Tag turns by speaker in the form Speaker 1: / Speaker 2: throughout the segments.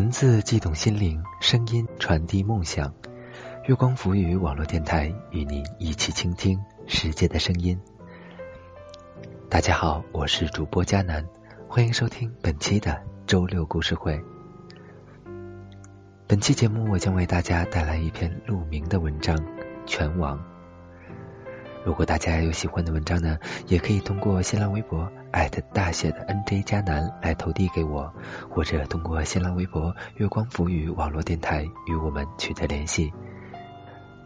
Speaker 1: 文字悸动心灵，声音传递梦想。月光浮语网络电台与您一起倾听世界的声音。大家好，我是主播佳楠，欢迎收听本期的周六故事会。本期节目我将为大家带来一篇鹿鸣的文章《拳王》。如果大家有喜欢的文章呢，也可以通过新浪微博艾特大写的 NJ 加南来投递给我，或者通过新浪微博月光浮语网络电台与我们取得联系。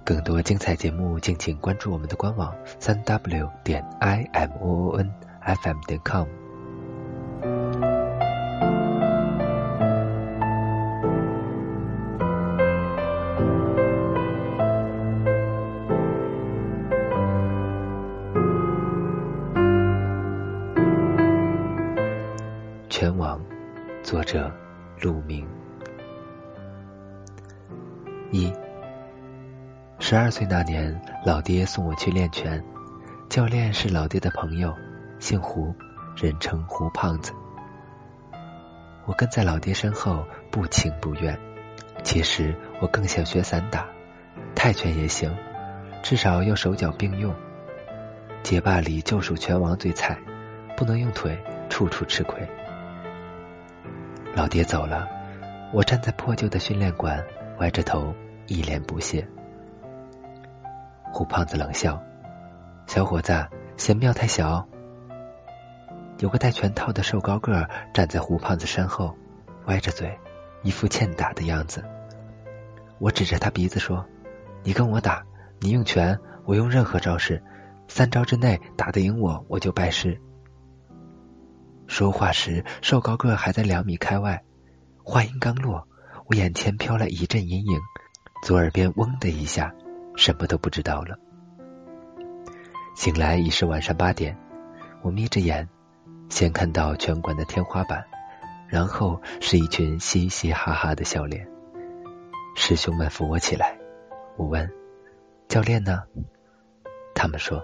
Speaker 1: 更多精彩节目，敬请关注我们的官网三 w 点 i m o o n f m 点 com。岁那年，老爹送我去练拳，教练是老爹的朋友，姓胡，人称胡胖子。我跟在老爹身后，不情不愿。其实我更想学散打，泰拳也行，至少要手脚并用。街霸里就属拳王最菜，不能用腿，处处吃亏。老爹走了，我站在破旧的训练馆，歪着头，一脸不屑。胡胖子冷笑：“小伙子，嫌庙太小。”有个戴拳套的瘦高个站在胡胖子身后，歪着嘴，一副欠打的样子。我指着他鼻子说：“你跟我打，你用拳，我用任何招式，三招之内打得赢我，我就拜师。”说话时，瘦高个还在两米开外。话音刚落，我眼前飘来一阵阴影，左耳边嗡的一下，什么都不知道了。醒来已是晚上八点，我眯着眼，先看到拳馆的天花板，然后是一群嘻嘻哈哈的笑脸。师兄们扶我起来，我问：“教练呢？”他们说：“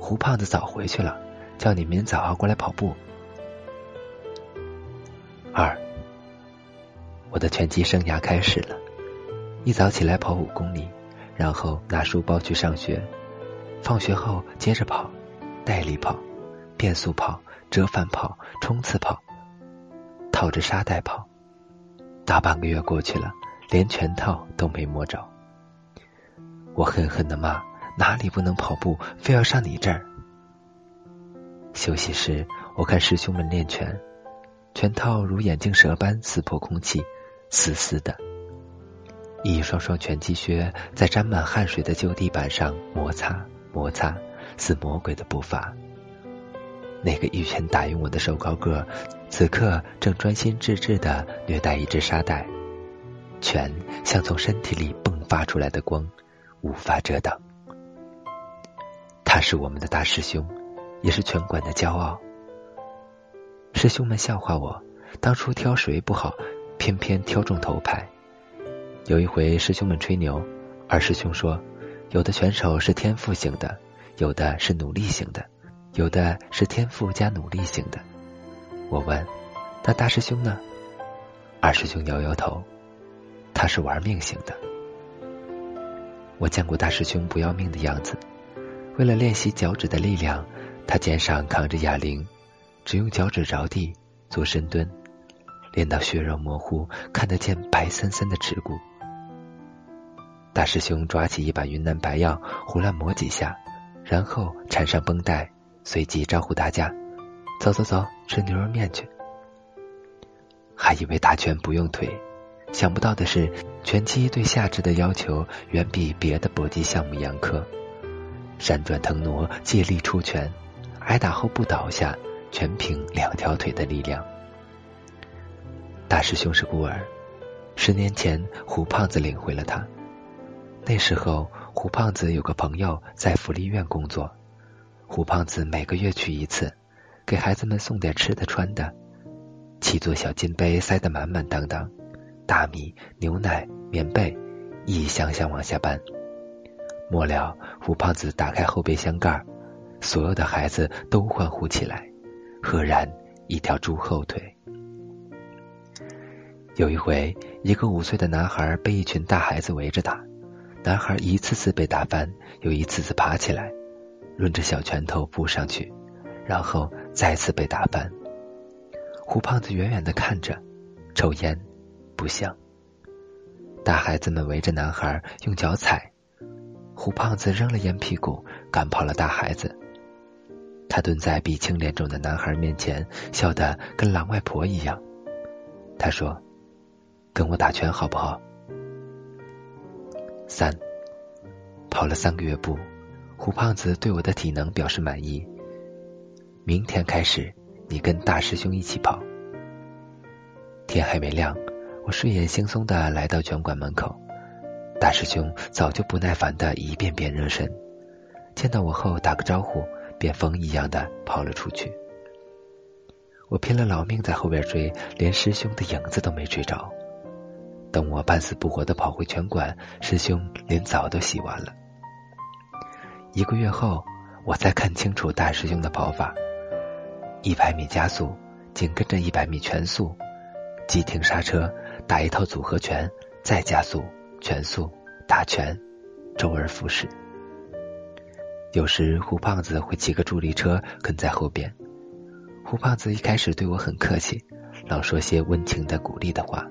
Speaker 1: 胡胖子早回去了，叫你明早过来跑步。”二，我的拳击生涯开始了。一早起来跑五公里，然后拿书包去上学。放学后接着跑，带力跑、变速跑、折返跑、冲刺跑，套着沙袋跑。大半个月过去了，连拳套都没摸着。我狠狠的骂：“哪里不能跑步，非要上你这儿？”休息时，我看师兄们练拳。拳套如眼镜蛇般撕破空气，死死的。一双双拳击靴在沾满汗水的旧地板上摩擦摩擦，似魔鬼的步伐。那个一拳打晕我的瘦高个，此刻正专心致志的虐待一只沙袋，拳像从身体里迸发出来的光，无法遮挡。他是我们的大师兄，也是拳馆的骄傲。师兄们笑话我，当初挑谁不好，偏偏挑中头牌。有一回师兄们吹牛，二师兄说，有的选手是天赋型的，有的是努力型的，有的是天赋加努力型的。我问，那大师兄呢？二师兄摇摇头，他是玩命型的。我见过大师兄不要命的样子，为了练习脚趾的力量，他肩上扛着哑铃。只用脚趾着地做深蹲，练到血肉模糊，看得见白森森的耻骨。大师兄抓起一把云南白药，胡乱抹几下，然后缠上绷带，随即招呼大家：“走走走，吃牛肉面去。”还以为打拳不用腿，想不到的是，拳击对下肢的要求远比别的搏击项目严苛。闪转腾挪，借力出拳，挨打后不倒下。全凭两条腿的力量。大师兄是孤儿，十年前胡胖子领回了他。那时候胡胖子有个朋友在福利院工作，胡胖子每个月去一次，给孩子们送点吃的穿的，七座小金杯塞得满满当当，大米、牛奶、棉被一箱箱往下搬。末了，胡胖子打开后备箱盖，所有的孩子都欢呼起来。赫然一条猪后腿。有一回，一个五岁的男孩被一群大孩子围着打，男孩一次次被打翻，又一次次爬起来，抡着小拳头扑上去，然后再次被打翻。胡胖子远远的看着，抽烟，不像。大孩子们围着男孩用脚踩，胡胖子扔了烟屁股，赶跑了大孩子。他蹲在鼻青脸肿的男孩面前，笑得跟狼外婆一样。他说。跟我打拳好不好？三跑了三个月步，胡胖子对我的体能表示满意。明天开始，你跟大师兄一起跑。天还没亮，我睡眼惺忪的来到拳馆门口，大师兄早就不耐烦的一遍遍热身，见到我后打个招呼，便风一样的跑了出去。我拼了老命在后边追，连师兄的影子都没追着。等我半死不活的跑回拳馆，师兄连澡都洗完了。一个月后，我才看清楚大师兄的跑法：一百米加速，紧跟着一百米全速，急停刹车，打一套组合拳，再加速，全速打拳，周而复始。有时胡胖子会骑个助力车跟在后边。胡胖子一开始对我很客气，老说些温情的鼓励的话。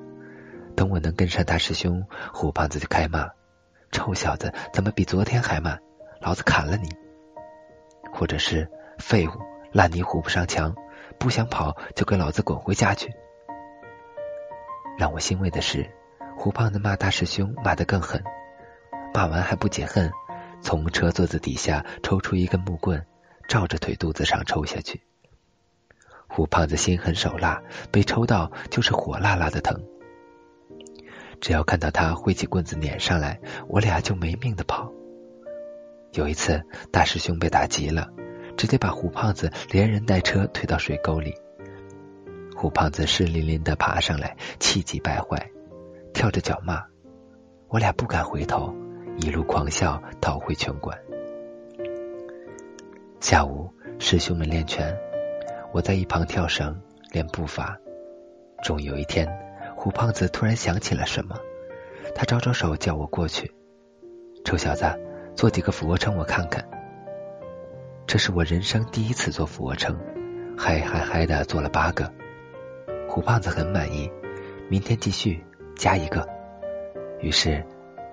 Speaker 1: 等我能跟上大师兄，胡胖子就开骂：“臭小子，怎么比昨天还慢？老子砍了你！”或者是“废物，烂泥糊不上墙，不想跑就给老子滚回家去！”让我欣慰的是，胡胖子骂大师兄骂得更狠，骂完还不解恨，从车座子底下抽出一根木棍，照着腿肚子上抽下去。胡胖子心狠手辣，被抽到就是火辣辣的疼。只要看到他挥起棍子撵上来，我俩就没命的跑。有一次，大师兄被打急了，直接把胡胖子连人带车推到水沟里。胡胖子湿淋淋的爬上来，气急败坏，跳着脚骂。我俩不敢回头，一路狂笑逃回拳馆。下午，师兄们练拳，我在一旁跳绳练步伐。终有一天。胡胖子突然想起了什么，他招招手叫我过去。臭小子，做几个俯卧撑我看看。这是我人生第一次做俯卧撑，嗨嗨嗨的做了八个。胡胖子很满意，明天继续加一个。于是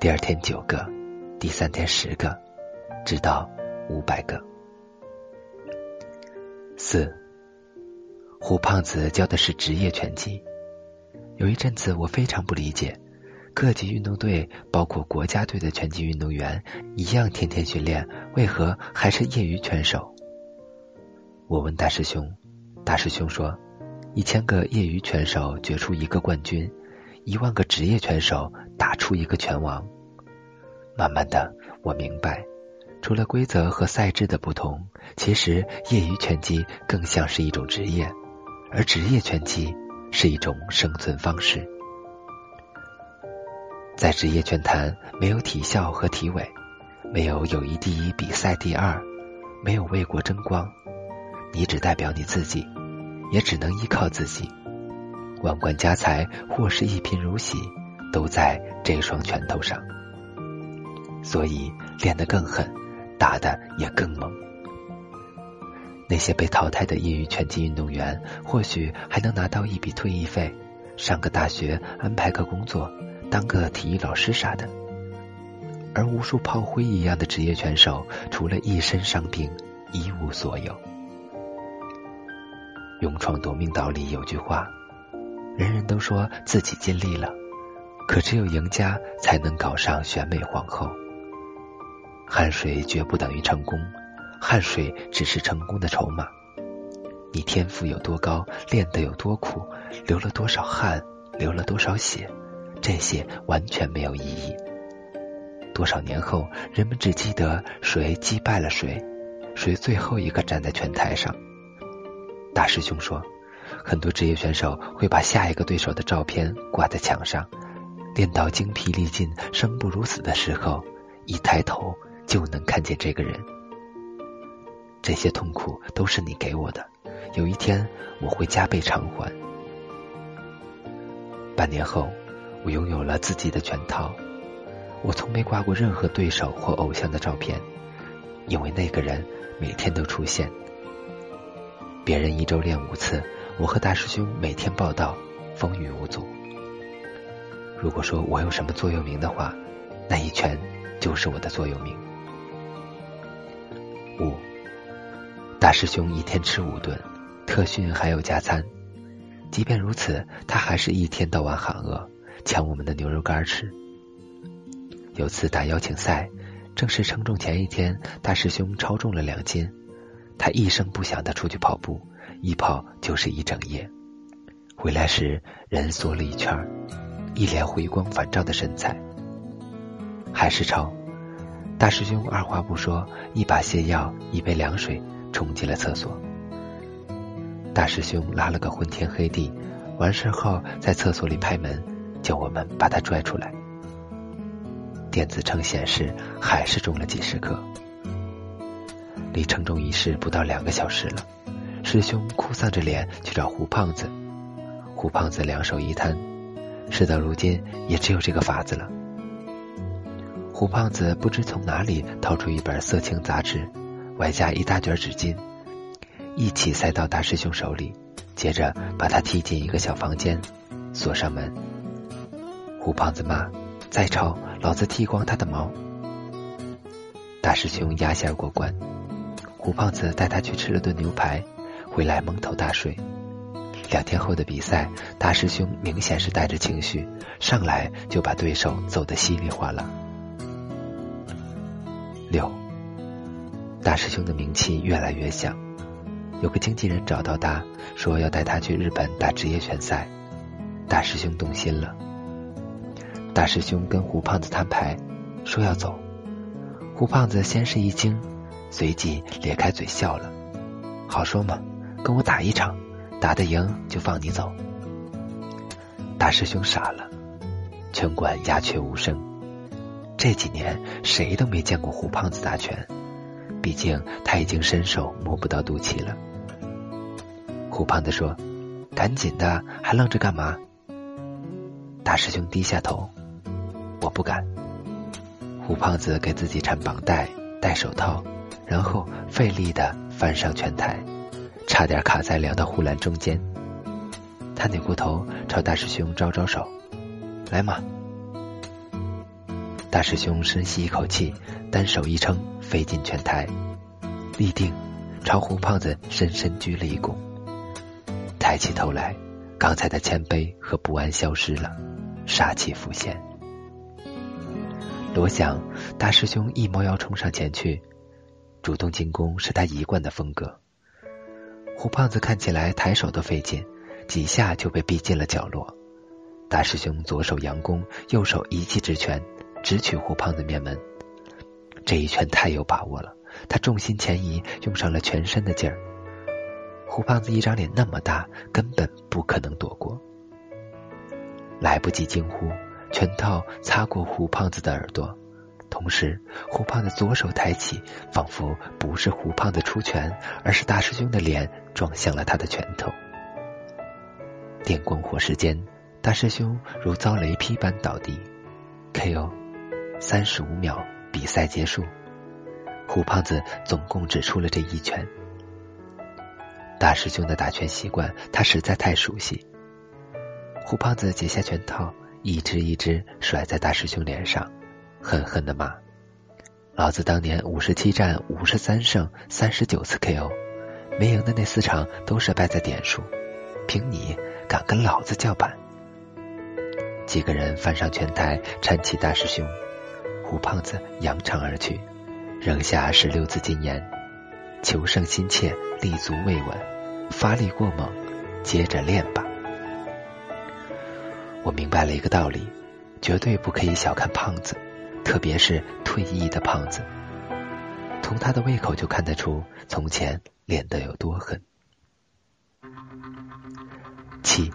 Speaker 1: 第二天九个，第三天十个，直到五百个。四，胡胖子教的是职业拳击。有一阵子，我非常不理解，各级运动队，包括国家队的拳击运动员，一样天天训练，为何还是业余拳手？我问大师兄，大师兄说，一千个业余拳手决出一个冠军，一万个职业拳手打出一个拳王。慢慢的，我明白，除了规则和赛制的不同，其实业余拳击更像是一种职业，而职业拳击。是一种生存方式，在职业拳坛没有体校和体委，没有友谊第一、比赛第二，没有为国争光，你只代表你自己，也只能依靠自己。万贯家财或是一贫如洗，都在这双拳头上。所以练得更狠，打的也更猛。那些被淘汰的业余拳击运动员，或许还能拿到一笔退役费，上个大学，安排个工作，当个体育老师啥的。而无数炮灰一样的职业拳手，除了一身伤病，一无所有。勇闯夺命岛里有句话，人人都说自己尽力了，可只有赢家才能搞上选美皇后。汗水绝不等于成功。汗水只是成功的筹码。你天赋有多高，练得有多苦，流了多少汗，流了多少血，这些完全没有意义。多少年后，人们只记得谁击败了谁，谁最后一个站在拳台上。大师兄说，很多职业选手会把下一个对手的照片挂在墙上，练到精疲力尽、生不如死的时候，一抬头就能看见这个人。这些痛苦都是你给我的，有一天我会加倍偿还。半年后，我拥有了自己的拳套。我从没挂过任何对手或偶像的照片，因为那个人每天都出现。别人一周练五次，我和大师兄每天报道，风雨无阻。如果说我有什么座右铭的话，那一拳就是我的座右铭。五，大师兄一天吃五顿，特训还有加餐。即便如此，他还是一天到晚喊饿，抢我们的牛肉干吃。有次打邀请赛，正式称重前一天，大师兄超重了两斤。他一声不响的出去跑步，一跑就是一整夜。回来时人缩了一圈，一脸回光返照的身材。还是超，大师兄二话不说，一把泻药，一杯凉水，冲进了厕所。大师兄拉了个昏天黑地，完事后在厕所里拍门，叫我们把他拽出来。电子秤显示还是重了几十克。离称重仪式不到两个小时了，师兄哭丧着脸去找胡胖子，胡胖子两手一摊，事到如今也只有这个法子了。胡胖子不知从哪里掏出一本色情杂志，外加一大卷纸巾。一起塞到大师兄手里，接着把他踢进一个小房间，锁上门。胡胖子骂：“再吵，老子剃光他的毛！”大师兄压线过关。胡胖子带他去吃了顿牛排，回来蒙头大睡。两天后的比赛，大师兄明显是带着情绪，上来就把对手揍得稀里哗啦。六，大师兄的名气越来越响。有个经纪人找到他，说要带他去日本打职业拳赛。大师兄动心了。大师兄跟胡胖子摊牌，说要走。胡胖子先是一惊，随即咧开嘴笑了。好说嘛，跟我打一场，打得赢就放你走。大师兄傻了，拳馆鸦雀无声。这几年谁都没见过胡胖子打拳，毕竟他已经伸手摸不到肚脐了。胡胖子说：“赶紧的，还愣着干嘛？”大师兄低下头：“我不敢。”胡胖子给自己缠绑带、戴手套，然后费力的翻上拳台，差点卡在两道护栏中间。他扭过头朝大师兄招招手：“来嘛！”大师兄深吸一口气，单手一撑，飞进拳台，立定，朝胡胖子深深鞠了一躬。抬起头来，刚才的谦卑和不安消失了，杀气浮现。罗想，大师兄一猫腰冲上前去，主动进攻是他一贯的风格。胡胖子看起来抬手都费劲，几下就被逼进了角落。大师兄左手佯攻，右手一记直拳，直取胡胖子面门。这一拳太有把握了，他重心前移，用上了全身的劲儿。胡胖子一张脸那么大，根本不可能躲过。来不及惊呼，拳套擦过胡胖子的耳朵，同时胡胖子左手抬起，仿佛不是胡胖子出拳，而是大师兄的脸撞向了他的拳头。电光火石间，大师兄如遭雷劈般倒地，K.O. 三十五秒，比赛结束。胡胖子总共只出了这一拳。大师兄的打拳习惯，他实在太熟悉。胡胖子解下拳套，一只一只甩在大师兄脸上，狠狠的骂：“老子当年五十七战五十三胜，三十九次 KO，没赢的那四场都是败在点数，凭你敢跟老子叫板？”几个人翻上拳台，搀起大师兄，胡胖子扬长而去，扔下十六字金言。求胜心切，立足未稳，发力过猛，接着练吧。我明白了一个道理：绝对不可以小看胖子，特别是退役的胖子。从他的胃口就看得出，从前练得有多狠。七，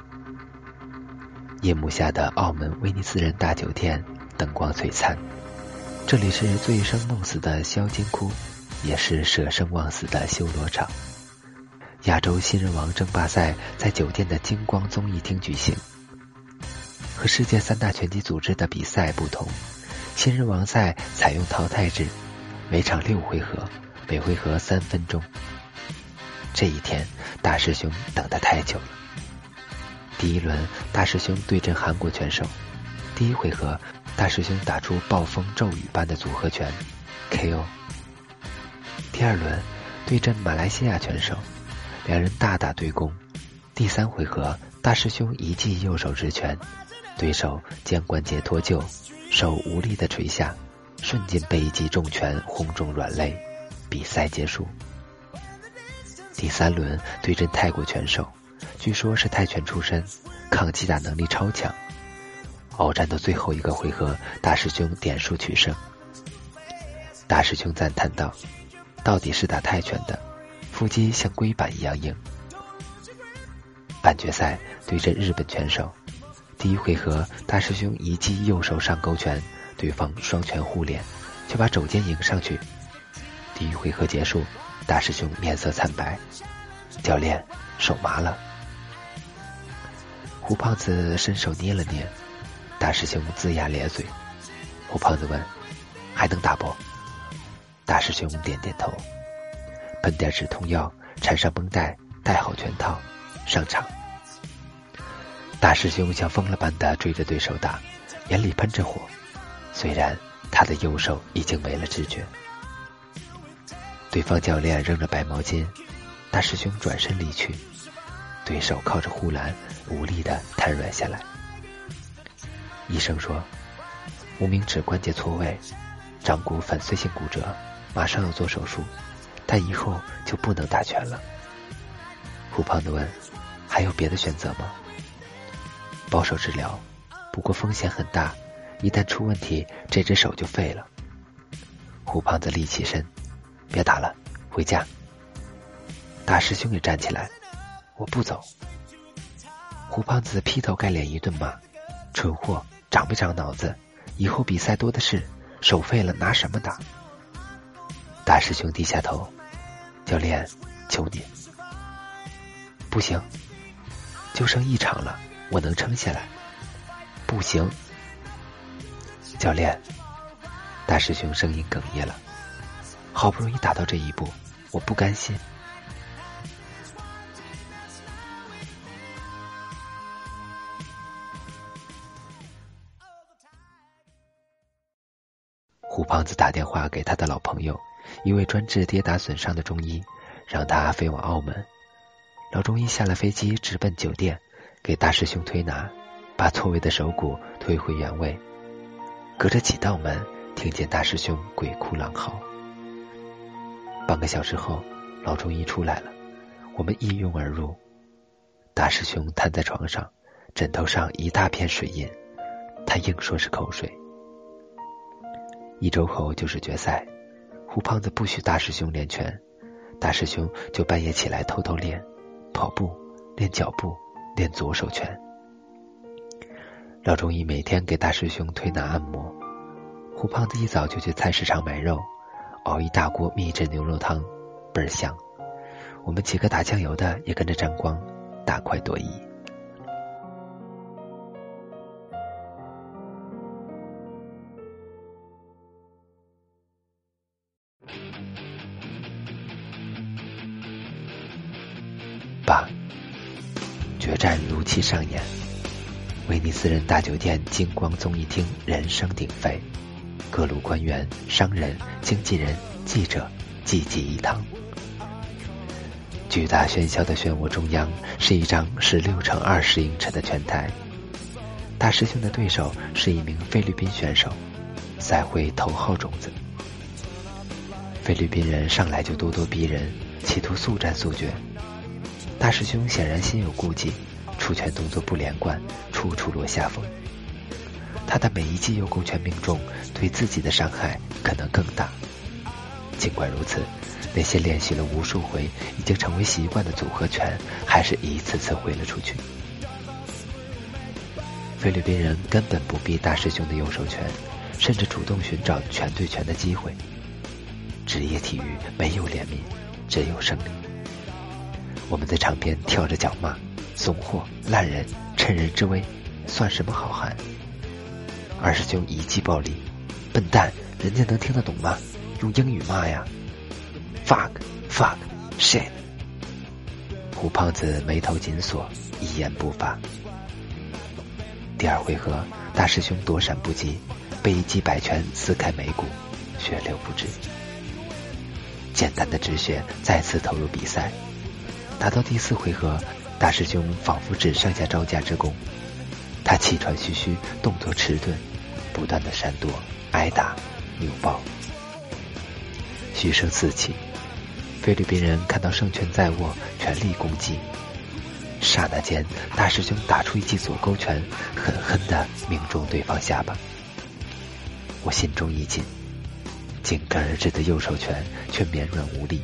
Speaker 1: 夜幕下的澳门威尼斯人大酒店，灯光璀璨。这里是醉生梦死的萧金窟。也是舍生忘死的修罗场。亚洲新人王争霸赛在酒店的金光综艺厅举行。和世界三大拳击组织的比赛不同，新人王赛采用淘汰制，每场六回合，每回合三分钟。这一天，大师兄等得太久了。第一轮，大师兄对阵韩国拳手，第一回合，大师兄打出暴风骤雨般的组合拳，KO。第二轮，对阵马来西亚拳手，两人大打对攻，第三回合，大师兄一记右手直拳，对手肩关节脱臼，手无力的垂下，瞬间被一记重拳轰中软肋，比赛结束。第三轮对阵泰国拳手，据说是泰拳出身，抗击打能力超强。鏖战到最后一个回合，大师兄点数取胜。大师兄赞叹道：“到底是打泰拳的，腹肌像龟板一样硬。”半决赛对阵日本拳手，第一回合大师兄一记右手上勾拳，对方双拳互脸，却把肘肩迎上去。第一回合结束。大师兄面色惨白，教练手麻了。胡胖子伸手捏了捏，大师兄龇牙咧嘴。胡胖子问：“还能打不？”大师兄点点头，喷点止痛药，缠上绷带，戴好拳套，上场。大师兄像疯了般的追着对手打，眼里喷着火，虽然他的右手已经没了知觉。对方教练扔着白毛巾，大师兄转身离去，对手靠着护栏无力的瘫软下来。医生说，无名指关节错位，掌骨粉碎性骨折，马上要做手术，但以后就不能打拳了。胡胖子问：“还有别的选择吗？”保守治疗，不过风险很大，一旦出问题，这只手就废了。胡胖子立起身。别打了，回家。大师兄也站起来，我不走。胡胖子劈头盖脸一顿骂：“蠢货，长没长脑子？以后比赛多的是，手废了拿什么打？”大师兄低下头，教练，求你。不行，就剩一场了，我能撑下来。不行，教练。大师兄声音哽咽了。好不容易打到这一步，我不甘心。胡胖子打电话给他的老朋友，一位专治跌打损伤的中医，让他飞往澳门。老中医下了飞机，直奔酒店，给大师兄推拿，把错位的手骨推回原位。隔着几道门，听见大师兄鬼哭狼嚎。半个小时后，老中医出来了，我们一拥而入。大师兄瘫在床上，枕头上一大片水印，他硬说是口水。一周后就是决赛，胡胖子不许大师兄练拳，大师兄就半夜起来偷偷练，跑步、练脚步、练左手拳。老中医每天给大师兄推拿按摩，胡胖子一早就去菜市场买肉。熬一大锅秘制牛肉汤，倍儿香。我们几个打酱油的也跟着沾光，大快朵颐。决战如期上演，威尼斯人大酒店金光综艺厅人声鼎沸。各路官员、商人、经纪人、记者济济一堂。巨大喧嚣的漩涡中央是一张十六乘二十英尺的拳台。大师兄的对手是一名菲律宾选手，赛会头号种子。菲律宾人上来就咄咄逼人，企图速战速决。大师兄显然心有顾忌，出拳动作不连贯，处处落下风。他的每一记右勾拳命中，对自己的伤害可能更大。尽管如此，那些练习了无数回、已经成为习惯的组合拳，还是一次次挥了出去。菲律宾人根本不避大师兄的右手拳，甚至主动寻找拳对拳的机会。职业体育没有怜悯，只有胜利。我们在场边跳着脚骂：“怂货、烂人、趁人之危，算什么好汉？二师兄一记暴力，笨蛋，人家能听得懂吗？用英语骂呀！fuck fuck shit！胡胖子眉头紧锁，一言不发。第二回合，大师兄躲闪不及，被一记摆拳撕开眉骨，血流不止。简单的止血再次投入比赛。打到第四回合，大师兄仿佛只剩下招架之功。他气喘吁吁，动作迟钝，不断的闪躲、挨打、扭抱。嘘声四起，菲律宾人看到胜券在握，全力攻击。刹那间，大师兄打出一记左勾拳，狠狠的命中对方下巴。我心中一紧，紧跟而至的右手拳却绵软无力。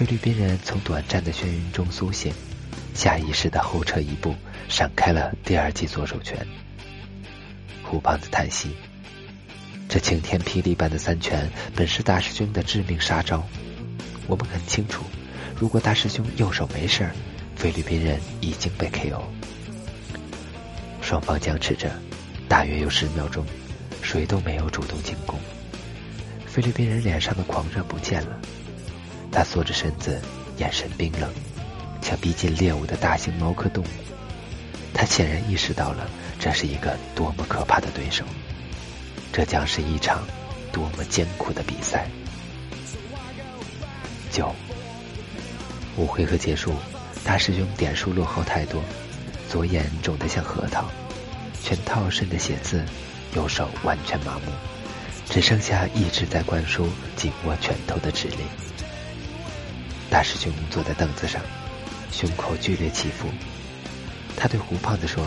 Speaker 1: 菲律宾人从短暂的眩晕中苏醒，下意识的后撤一步，闪开了第二记左手拳。胡胖子叹息：“这晴天霹雳般的三拳，本是大师兄的致命杀招。我们很清楚，如果大师兄右手没事儿。”菲律宾人已经被 KO，双方僵持着，大约有十秒钟，谁都没有主动进攻。菲律宾人脸上的狂热不见了，他缩着身子，眼神冰冷，像逼近猎物的大型猫科动物。他显然意识到了这是一个多么可怕的对手，这将是一场多么艰苦的比赛。九，五回合结束。大师兄点数落后太多，左眼肿得像核桃，拳套渗着血渍，右手完全麻木，只剩下一直在灌输紧握拳头的指令。大师兄坐在凳子上，胸口剧烈起伏。他对胡胖子说：“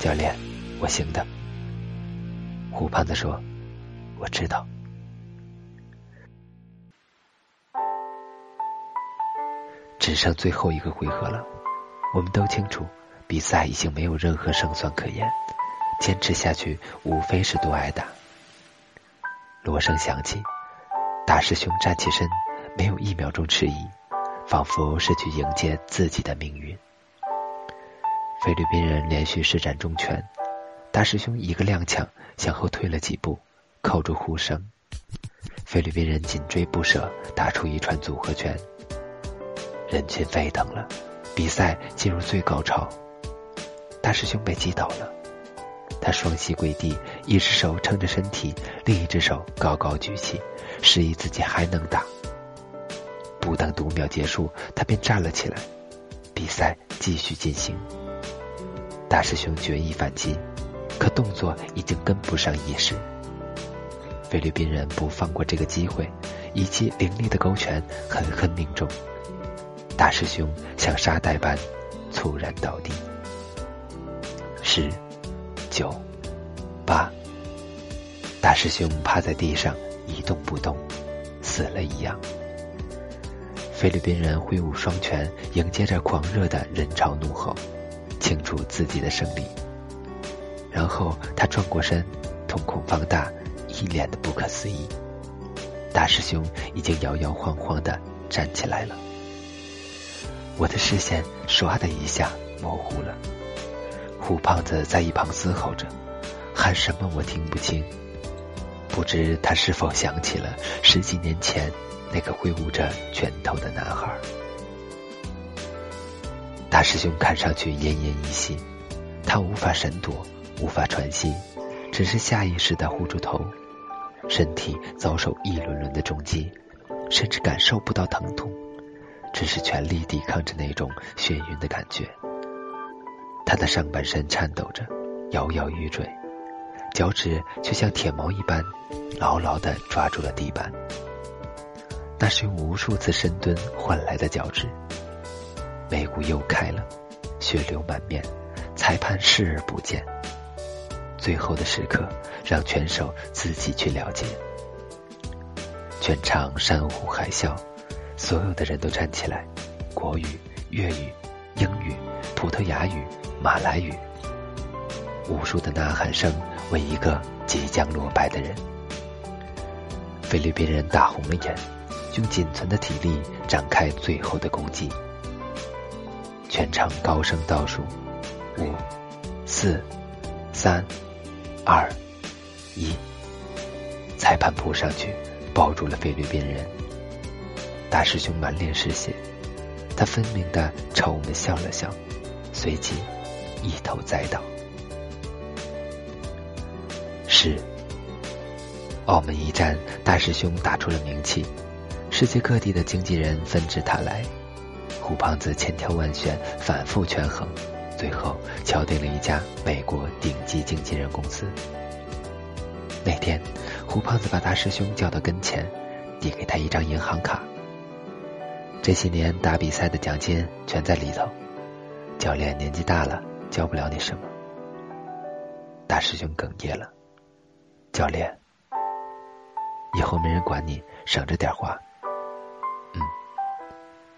Speaker 1: 教练，我行的。”胡胖子说：“我知道。”只剩最后一个回合了，我们都清楚，比赛已经没有任何胜算可言，坚持下去无非是多挨打。锣声响起，大师兄站起身，没有一秒钟迟疑，仿佛是去迎接自己的命运。菲律宾人连续施展重拳，大师兄一个踉跄向后退了几步，扣住呼声。菲律宾人紧追不舍，打出一串组合拳。人群沸腾了，比赛进入最高潮。大师兄被击倒了，他双膝跪地，一只手撑着身体，另一只手高高举起，示意自己还能打。不等读秒结束，他便站了起来。比赛继续进行。大师兄决意反击，可动作已经跟不上意识。菲律宾人不放过这个机会，一记凌厉的勾拳狠狠命中。大师兄像沙袋般猝然倒地，十、九、八，大师兄趴在地上一动不动，死了一样。菲律宾人挥舞双拳迎接着狂热的人潮怒吼，庆祝自己的胜利。然后他转过身，瞳孔放大，一脸的不可思议。大师兄已经摇摇晃晃的站起来了。我的视线唰的一下模糊了，胡胖子在一旁嘶吼着，喊什么我听不清。不知他是否想起了十几年前那个挥舞着拳头的男孩。大师兄看上去奄奄一息，他无法闪躲，无法喘息，只是下意识的护住头，身体遭受一轮轮的重击，甚至感受不到疼痛。只是全力抵抗着那种眩晕的感觉，他的上半身颤抖着，摇摇欲坠，脚趾却像铁锚一般牢牢的抓住了地板。那是用无数次深蹲换来的脚趾。眉骨又开了，血流满面，裁判视而不见。最后的时刻，让拳手自己去了解。全场山呼海啸。所有的人都站起来，国语、粤语、英语、葡萄牙语、马来语，无数的呐喊声为一个即将落败的人。菲律宾人大红了眼，用仅存的体力展开最后的攻击。全场高声倒数：五、四、三、二、一，裁判扑上去，抱住了菲律宾人。大师兄满脸是血，他分明的朝我们笑了笑，随即一头栽倒。是，澳门一战，大师兄打出了名气，世界各地的经纪人纷至沓来，胡胖子千挑万选，反复权衡。最后敲定了一家美国顶级经纪人公司。那天，胡胖子把大师兄叫到跟前，递给他一张银行卡。这些年打比赛的奖金全在里头。教练年纪大了，教不了你什么。大师兄哽咽了。教练，以后没人管你，省着点花。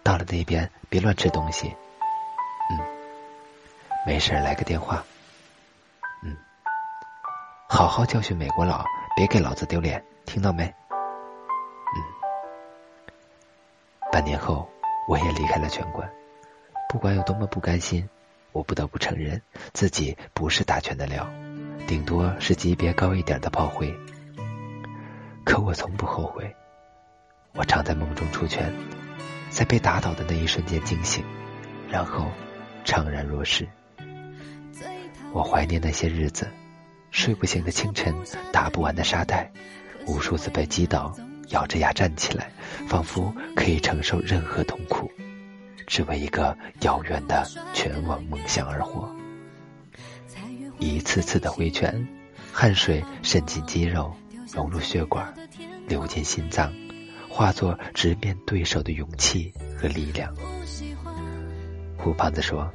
Speaker 1: 到了那边别乱吃东西。嗯。没事，来个电话。嗯，好好教训美国佬，别给老子丢脸，听到没？嗯。半年后，我也离开了拳馆。不管有多么不甘心，我不得不承认自己不是打拳的料，顶多是级别高一点的炮灰。可我从不后悔。我常在梦中出拳，在被打倒的那一瞬间惊醒，然后怅然若失。我怀念那些日子，睡不醒的清晨，打不完的沙袋，无数次被击倒，咬着牙站起来，仿佛可以承受任何痛苦，只为一个遥远的拳王梦想而活。一次次的挥拳，汗水渗进肌肉，融入血管，流进心脏，化作直面对手的勇气和力量。胡胖子说：“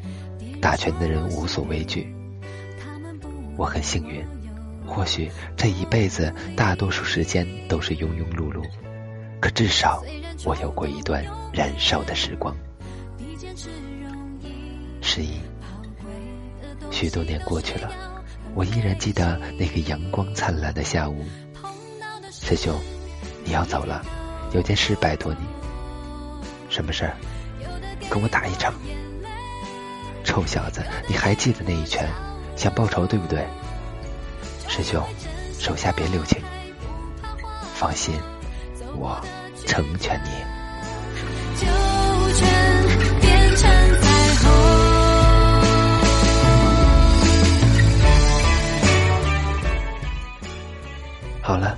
Speaker 1: 打拳的人无所畏惧。”我很幸运，或许这一辈子大多数时间都是庸庸碌碌，可至少我有过一段燃烧的时光。十一，许多年过去了，我依然记得那个阳光灿烂的下午。师兄，你要走了，有件事拜托你。什么事儿？跟我打一场。臭小子，你还记得那一拳？想报仇对不对，师兄？手下别留情。放心，我成全你。好了，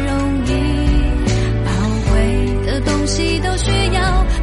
Speaker 1: 都需要。